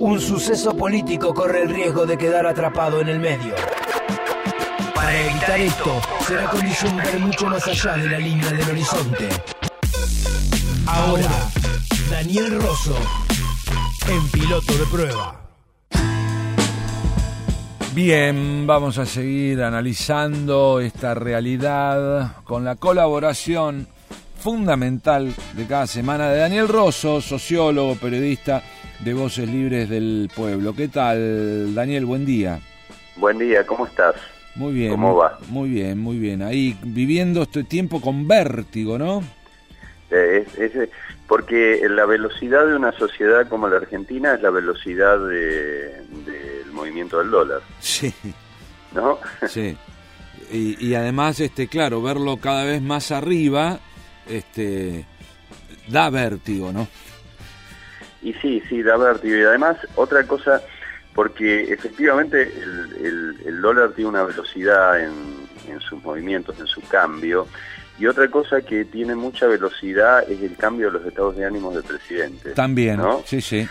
un suceso político corre el riesgo de quedar atrapado en el medio. Para evitar esto, será condición ver mucho más allá de la línea del horizonte. Ahora, Daniel Rosso, en piloto de prueba. Bien, vamos a seguir analizando esta realidad con la colaboración fundamental de cada semana de Daniel Rosso, sociólogo, periodista de Voces Libres del Pueblo. ¿Qué tal, Daniel? Buen día. Buen día, ¿cómo estás? Muy bien. ¿Cómo va? Muy bien, muy bien. Ahí viviendo este tiempo con vértigo, ¿no? Eh, es, porque la velocidad de una sociedad como la Argentina es la velocidad del movimiento del dólar. Sí. ¿No? Sí. Y, y, además, este, claro, verlo cada vez más arriba, este, da vértigo, ¿no? Y sí, sí, da vértigo. Y además, otra cosa, porque efectivamente el, el, dólar tiene una velocidad en, en, sus movimientos, en su cambio. Y otra cosa que tiene mucha velocidad es el cambio de los estados de ánimo del presidente. También, ¿no? Sí, sí.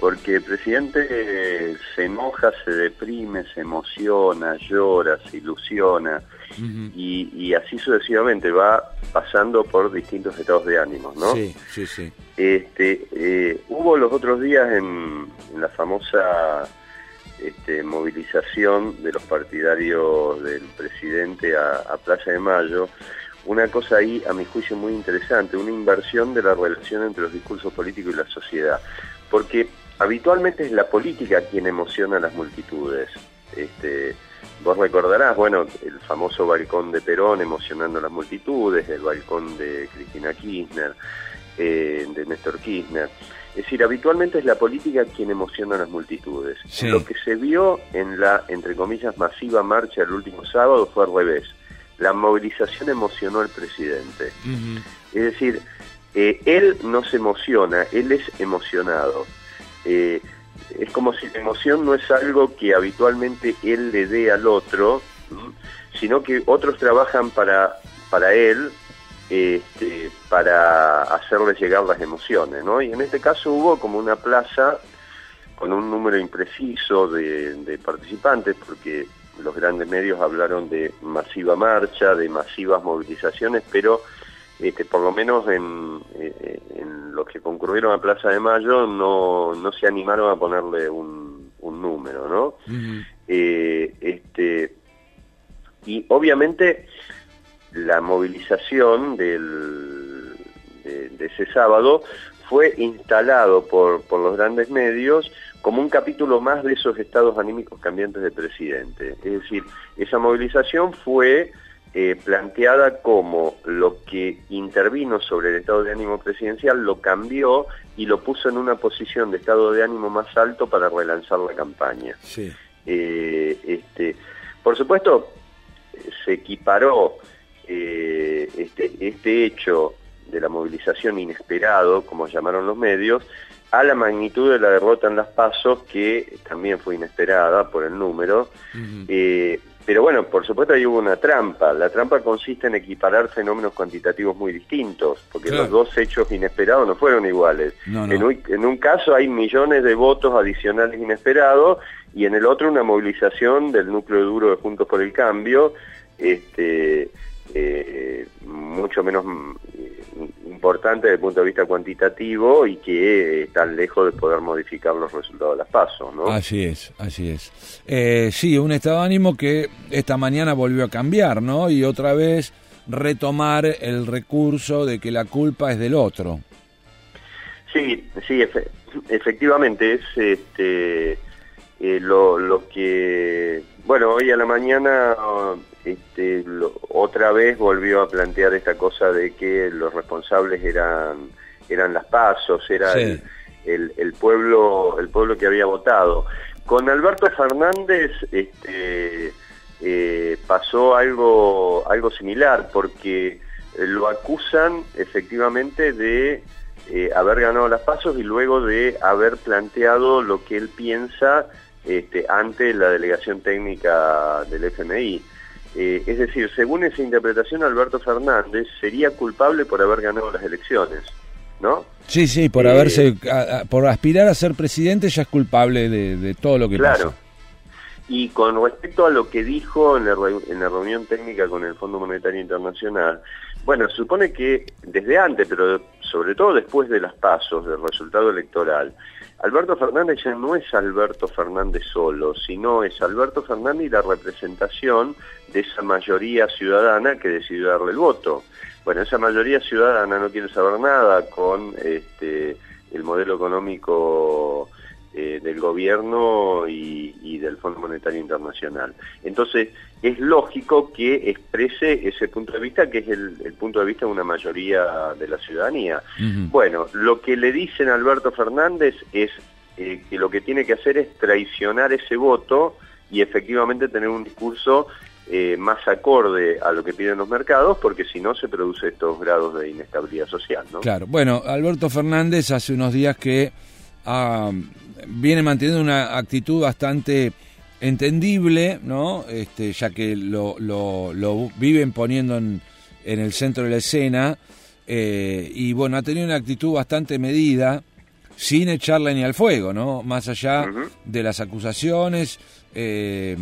Porque el presidente eh, se enoja, se deprime, se emociona, llora, se ilusiona y, y, así sucesivamente va pasando por distintos estados de ánimo, ¿no? Sí, sí, sí. Este, eh, hubo los otros días en, la famosa este, movilización de los partidarios del presidente a, Plaza de Mayo, una cosa ahí, a mi juicio, muy interesante, una inversión de la relación entre los discursos políticos y la sociedad. Porque habitualmente es la política quien emociona a las multitudes. Este, Vos recordarás, bueno, el famoso balcón de Perón emocionando a las multitudes, el balcón de Cristina Kirchner, eh, de Néstor Kirchner. Es decir, habitualmente es la política quien emociona a las multitudes. Lo que se vio en la, entre comillas, masiva marcha el último sábado fue al revés. La movilización emocionó al presidente. Es decir, eh, él no se emociona, él es emocionado. Eh, es como si la emoción no es algo que habitualmente él le dé al otro, sino que otros trabajan para, para él este, para hacerle llegar las emociones, ¿no? Y en este caso hubo como una plaza con un número impreciso de, de participantes, porque los grandes medios hablaron de masiva marcha, de masivas movilizaciones, pero este, por lo menos en, eh, en, los que concurrieron a Plaza de Mayo no, no se animaron a ponerle un, un número, ¿no? eh, este, y obviamente la movilización del, de, ese sábado fue instalado por, por los grandes medios como un capítulo más de esos estados anímicos cambiantes del presidente. Es decir, esa movilización fue eh, planteada como lo que intervino sobre el estado de ánimo presidencial lo cambió y lo puso en una posición de estado de ánimo más alto para relanzar la campaña. Eh, este, por supuesto, se equiparó eh, este, este hecho de la movilización inesperado, como llamaron los medios, a la magnitud de la derrota en las pasos, que también fue inesperada por el número, pero bueno, por supuesto ahí hubo una trampa. La trampa consiste en equiparar fenómenos cuantitativos muy distintos, porque los dos hechos inesperados no fueron iguales. En, un, en, un, caso hay millones de votos adicionales inesperados y en el otro una movilización del núcleo duro de Juntos por el Cambio, este, eh, mucho menos importante desde el punto de vista cuantitativo y que está lejos de poder modificar los resultados de las pasos, ¿no? Así es, así es. Eh, sí, un estado de ánimo que esta mañana volvió a cambiar, ¿no? Y otra vez retomar el recurso de que la culpa es del otro. Sí, sí, efectivamente es este eh, lo, lo que bueno hoy a la mañana este, otra vez volvió a plantear esta cosa de que los responsables eran eran las pasos, era el, el, pueblo el pueblo que había votado. Con Alberto Fernández este, eh, pasó algo algo similar porque lo acusan efectivamente de eh, haber ganado las pasos y luego de haber planteado lo que él piensa este, ante la delegación técnica del FMI. Eh, es decir, según esa interpretación, Alberto Fernández sería culpable por haber ganado las elecciones. ¿no? Sí, sí, por Eh, haberse, a- a- por aspirar a ser presidente ya es culpable de, de todo lo que Claro. pasa. Y con respecto a lo que dijo en la, en la reunión técnica con el Fondo Monetario Internacional, bueno, se supone que desde antes, pero sobre todo después de las pasos, del resultado electoral, Alberto Fernández ya no es Alberto Fernández solo, sino es Alberto Fernández y la representación de esa mayoría ciudadana que decidió darle el voto. Bueno, esa mayoría ciudadana no quiere saber nada con este, el modelo económico eh, del gobierno y, y del Fondo Monetario Internacional. Entonces, es lógico que exprese ese punto de vista, que es el, el punto de vista de una mayoría de la ciudadanía. Bueno, lo que le dicen a Alberto Fernández es eh, que lo que tiene que hacer es traicionar ese voto y efectivamente tener un discurso eh, más acorde a lo que piden los mercados, porque si no se produce estos grados de inestabilidad social, ¿no? Claro, bueno, Alberto Fernández hace unos días que ah, viene manteniendo una actitud bastante entendible, ¿no? Este, ya que lo, lo, lo viven poniendo en, en el centro de la escena, eh, y bueno, ha tenido una actitud bastante medida, sin echarle ni al fuego, ¿no? Más allá de las acusaciones eh,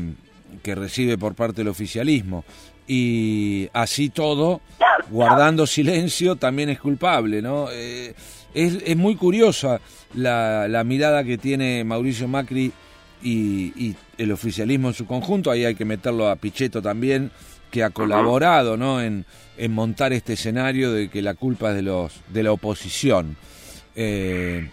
que recibe por parte del oficialismo. Y así todo, guardando silencio, también es culpable, ¿no? Eh, es, es muy curiosa la, la mirada que tiene Mauricio Macri y, el oficialismo en su conjunto. Ahí hay que meterlo a Pichetto también, que ha colaborado, ¿no? En, en montar este escenario de que la culpa es de los de la oposición. Eh,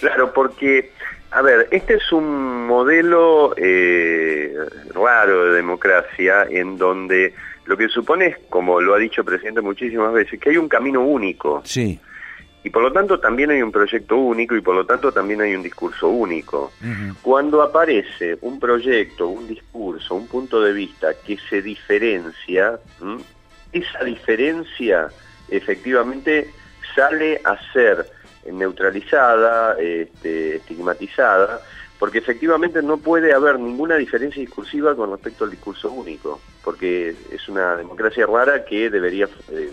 Claro, porque, a ver, este es un modelo eh, raro de democracia en donde lo que supone es, como lo ha dicho el presidente muchísimas veces, que hay un camino único sí. y por lo tanto también hay un proyecto único y por lo tanto también hay un discurso único. Cuando aparece un proyecto, un discurso, un punto de vista que se diferencia, ¿m? esa diferencia efectivamente sale a ser neutralizada, este, estigmatizada, porque efectivamente no puede haber ninguna diferencia discursiva con respecto al discurso único, porque es una democracia rara que debería, eh,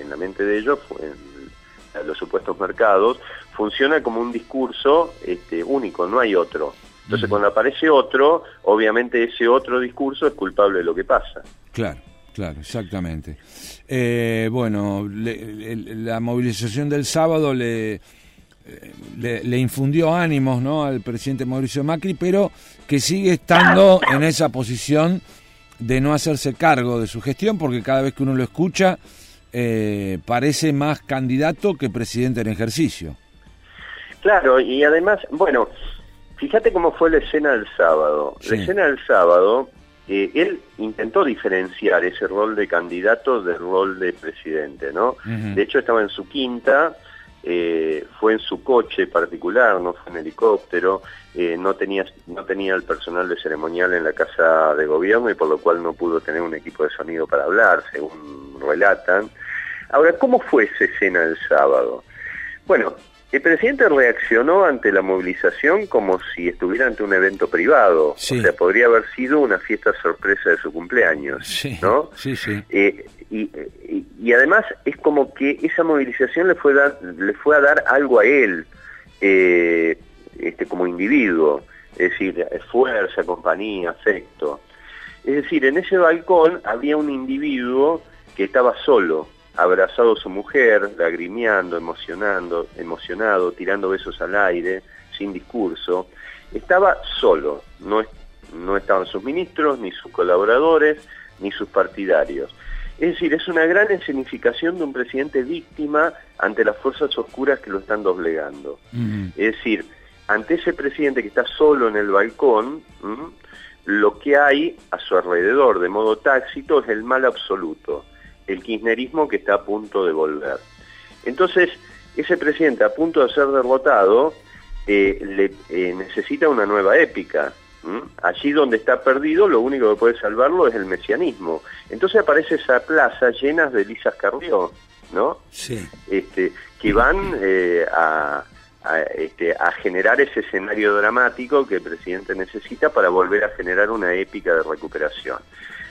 en la mente de ellos, en los supuestos mercados, funciona como un discurso este, único, no hay otro. Entonces cuando aparece otro, obviamente ese otro discurso es culpable de lo que pasa. Claro, claro, exactamente. Eh, bueno, le- le- la movilización del sábado le, le, le infundió ánimos ¿no? al presidente Mauricio Macri, pero que sigue estando en esa posición de no hacerse cargo de su gestión, porque cada vez que uno lo escucha eh, parece más candidato que presidente en ejercicio. Claro, y además, bueno, fíjate cómo fue la escena del sábado. Sí. La escena del sábado, eh, él intentó diferenciar ese rol de candidato del rol de presidente, ¿no? De hecho, estaba en su quinta, eh, fue en su coche particular, no fue en helicóptero, eh, no, tenía, no tenía el personal de ceremonial en la casa de gobierno y por lo cual no pudo tener un equipo de sonido para hablar, según relatan. Ahora, ¿cómo fue esa escena del sábado? Bueno, el presidente reaccionó ante la movilización como si estuviera ante un evento privado. Sí. O sea, podría haber sido una fiesta sorpresa de su cumpleaños, Sí, ¿no? sí, sí. Eh, y, y- y además es como que esa movilización le fue, dar- le fue a dar algo a él eh, este, como individuo, es decir, fuerza, compañía, afecto. Es decir, en ese balcón había un individuo que estaba solo, abrazado a su mujer, lagrimeando, emocionando, emocionado, tirando besos al aire, sin discurso. Estaba solo, no, no estaban sus ministros, ni sus colaboradores, ni sus partidarios. Es decir, es una gran escenificación de un presidente víctima ante las fuerzas oscuras que lo están doblegando. Es decir, ante ese presidente que está solo en el balcón, ¿m? lo que hay a su alrededor de modo tácito es el mal absoluto, el kirchnerismo que está a punto de volver. Entonces, ese presidente a punto de ser derrotado eh, le, eh, necesita una nueva épica. Allí donde está perdido, lo único que puede salvarlo es el mesianismo. Entonces aparece esa plaza llena de lisas Carrió, ¿no? Sí. este, que van eh, a, a, este, a generar ese escenario dramático que el presidente necesita para volver a generar una épica de recuperación.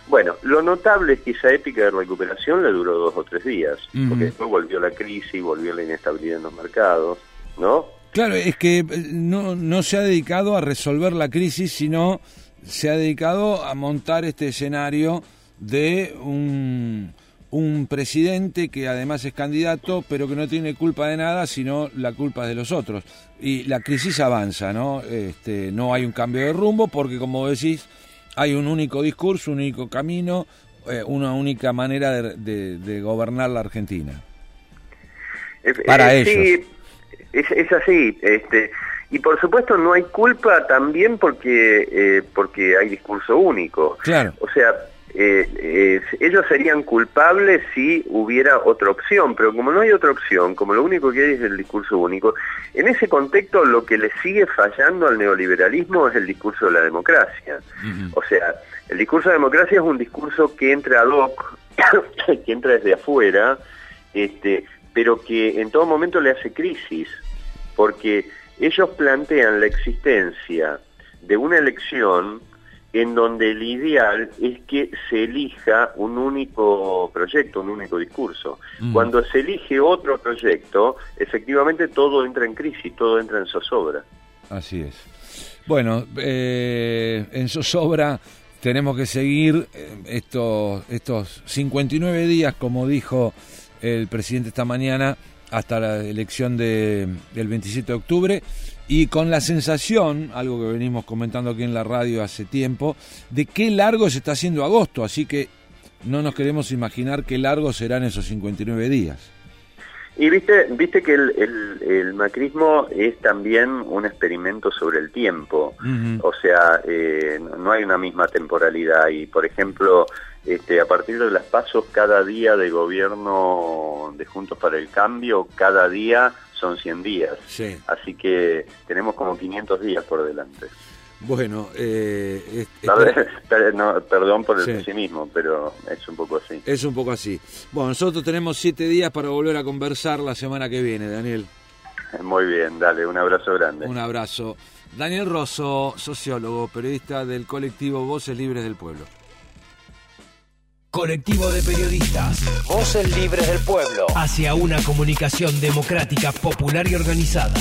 Bueno, lo notable es que esa épica de recuperación le duró dos o tres días, porque después volvió la crisis, volvió la inestabilidad en los mercados, ¿no? Claro, es que eh, no, no se ha dedicado a resolver la crisis, sino se ha dedicado a montar este escenario de un, un presidente que además es candidato, pero que no tiene culpa de nada, sino la culpa de los otros. Y la crisis avanza, ¿no? Este, no hay un cambio de rumbo porque, como decís, hay un único discurso, un único camino, eh, una única manera de, gobernar la Argentina. Para ellos. Sí, es, así. Este, y por supuesto no hay culpa también porque, eh, porque hay discurso único. Claro. O sea, eh, ellos serían culpables si hubiera otra opción, pero como no hay otra opción, como lo único que hay es el discurso único, en ese contexto lo que le sigue fallando al neoliberalismo es el discurso de la democracia. O sea, el discurso de democracia es un discurso que entra ad hoc, que entra desde afuera, este, pero que en todo momento le hace crisis, porque ellos plantean la existencia de una elección en donde el ideal es que se elija un único proyecto, un único discurso. Mm. Cuando se elige otro proyecto, efectivamente todo entra en crisis, todo entra en zozobra. Así es. Bueno, eh, en zozobra tenemos que seguir eh, estos, estos 59 días, como dijo el presidente esta mañana, hasta la elección de, del 27 de octubre y con la sensación, algo que venimos comentando aquí en la radio hace tiempo, de qué largo se está haciendo agosto, así que no nos queremos imaginar qué largo serán esos 59 días. Y viste, viste que el, el, macrismo es también un experimento sobre el tiempo, o sea, eh, no hay una misma temporalidad. Y, por ejemplo, este, a partir de las pasos, cada día de gobierno de Juntos para el Cambio, cada día son 100 días. Así que tenemos como 500 días por delante. Bueno, eh, perdón por el pesimismo, pero es un poco así. Es un poco así. Bueno, nosotros tenemos siete días para volver a conversar la semana que viene, Daniel. Muy bien, dale, un abrazo grande. Un abrazo. Daniel Rosso, sociólogo, periodista del colectivo Voces Libres del Pueblo. Colectivo de periodistas. Voces libres del pueblo. Hacia una comunicación democrática, popular y organizada.